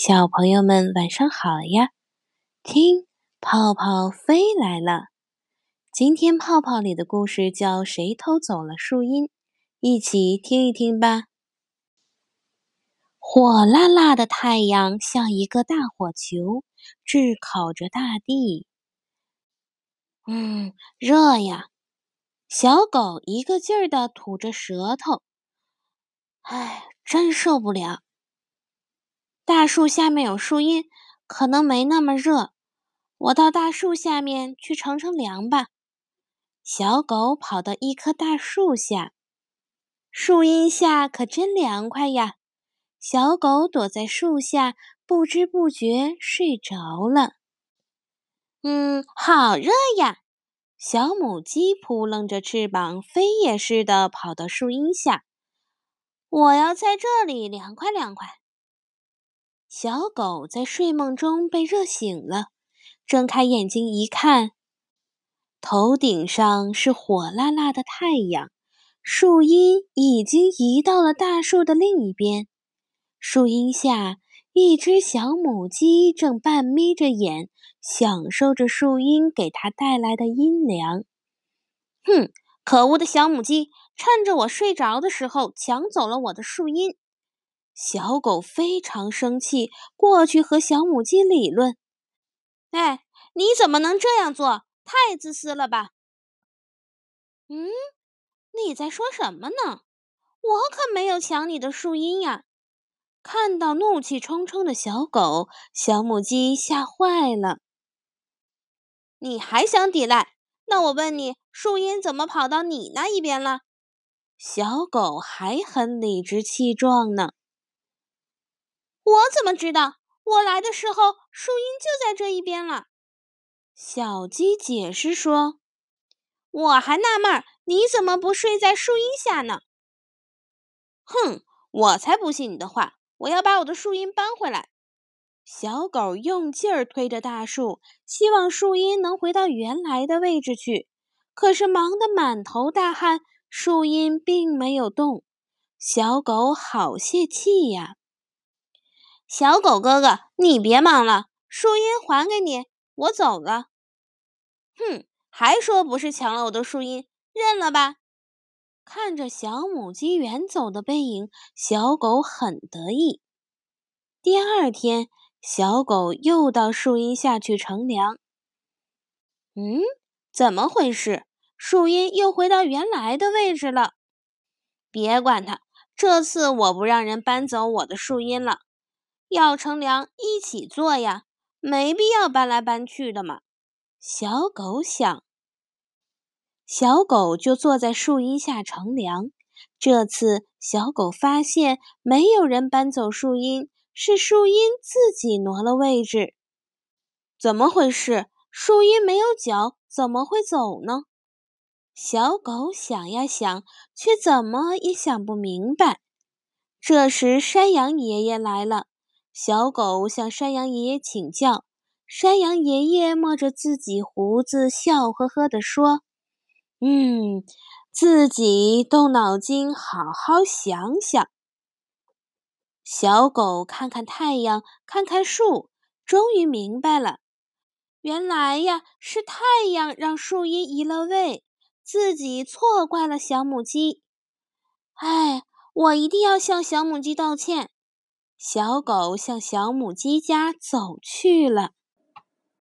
小朋友们晚上好呀！听，泡泡飞来了。今天泡泡里的故事叫《谁偷走了树荫》，一起听一听吧。火辣辣的太阳像一个大火球，炙烤着大地。嗯，热呀！小狗一个劲儿地吐着舌头。唉，真受不了。大树下面有树荫，可能没那么热。我到大树下面去乘乘凉吧。小狗跑到一棵大树下，树荫下可真凉快呀。小狗躲在树下，不知不觉睡着了。嗯，好热呀！小母鸡扑棱着翅膀，飞也似的跑到树荫下。我要在这里凉快凉快。小狗在睡梦中被热醒了，睁开眼睛一看，头顶上是火辣辣的太阳，树荫已经移到了大树的另一边。树荫下，一只小母鸡正半眯着眼，享受着树荫给它带来的阴凉。哼，可恶的小母鸡，趁着我睡着的时候抢走了我的树荫！小狗非常生气，过去和小母鸡理论：“哎，你怎么能这样做？太自私了吧！”“嗯，你在说什么呢？我可没有抢你的树荫呀！”看到怒气冲冲的小狗，小母鸡吓坏了。“你还想抵赖？那我问你，树荫怎么跑到你那一边了？”小狗还很理直气壮呢。我怎么知道？我来的时候，树荫就在这一边了。小鸡解释说：“我还纳闷，你怎么不睡在树荫下呢？”哼，我才不信你的话！我要把我的树荫搬回来。小狗用劲儿推着大树，希望树荫能回到原来的位置去。可是忙得满头大汗，树荫并没有动。小狗好泄气呀！小狗哥哥，你别忙了，树荫还给你，我走了。哼，还说不是抢了我的树荫，认了吧。看着小母鸡远走的背影，小狗很得意。第二天，小狗又到树荫下去乘凉。嗯，怎么回事？树荫又回到原来的位置了。别管它，这次我不让人搬走我的树荫了。要乘凉一起坐呀，没必要搬来搬去的嘛。小狗想，小狗就坐在树荫下乘凉。这次小狗发现没有人搬走树荫，是树荫自己挪了位置。怎么回事？树荫没有脚，怎么会走呢？小狗想呀想，却怎么也想不明白。这时，山羊爷爷来了。小狗向山羊爷爷请教，山羊爷爷摸着自己胡子，笑呵呵地说：“嗯，自己动脑筋，好好想想。”小狗看看太阳，看看树，终于明白了，原来呀，是太阳让树荫移了位，自己错怪了小母鸡。哎，我一定要向小母鸡道歉。小狗向小母鸡家走去了。